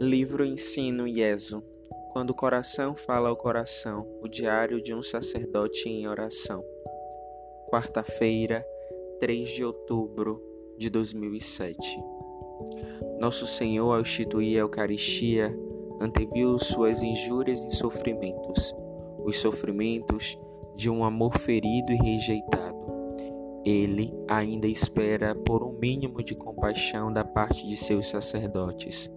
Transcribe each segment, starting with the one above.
Livro Ensino Ieso Quando o coração fala ao coração, o diário de um sacerdote em oração. Quarta-feira, 3 de outubro de 2007. Nosso Senhor, ao instituir a Eucaristia, anteviu suas injúrias e sofrimentos, os sofrimentos de um amor ferido e rejeitado. Ele ainda espera por um mínimo de compaixão da parte de seus sacerdotes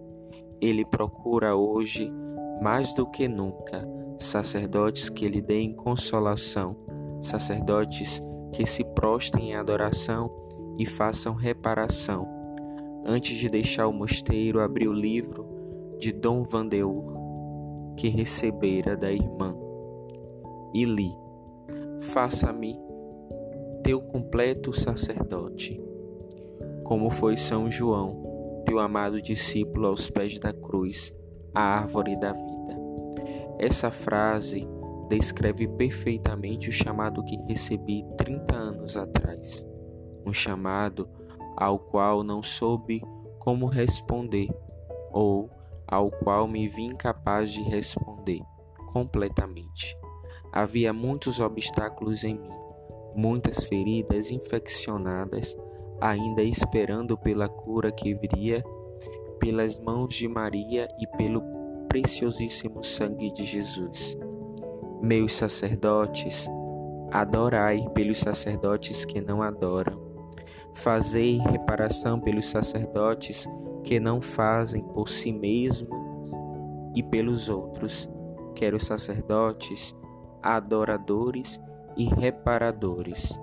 ele procura hoje, mais do que nunca, sacerdotes que lhe deem consolação, sacerdotes que se prostem em adoração e façam reparação. Antes de deixar o mosteiro, abri o livro de Dom Vandeur, que recebera da irmã, e li: Faça-me teu completo sacerdote, como foi São João teu amado discípulo aos pés da cruz, a árvore da vida. Essa frase descreve perfeitamente o chamado que recebi 30 anos atrás, um chamado ao qual não soube como responder ou ao qual me vi incapaz de responder completamente. Havia muitos obstáculos em mim, muitas feridas infeccionadas ainda esperando pela cura que viria pelas mãos de Maria e pelo preciosíssimo sangue de Jesus. Meus sacerdotes, adorai pelos sacerdotes que não adoram. Fazei reparação pelos sacerdotes que não fazem por si mesmos e pelos outros. Quero sacerdotes, adoradores e reparadores.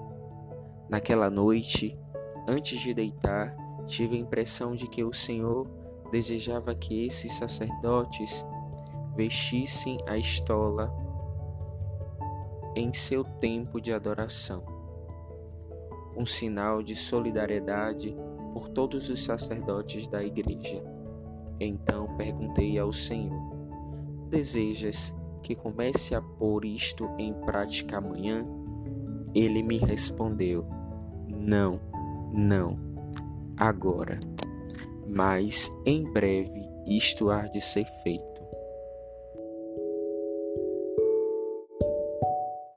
Naquela noite, Antes de deitar, tive a impressão de que o Senhor desejava que esses sacerdotes vestissem a estola em seu tempo de adoração, um sinal de solidariedade por todos os sacerdotes da igreja. Então perguntei ao Senhor: Desejas que comece a pôr isto em prática amanhã? Ele me respondeu: Não não, agora, mas em breve isto há de ser feito.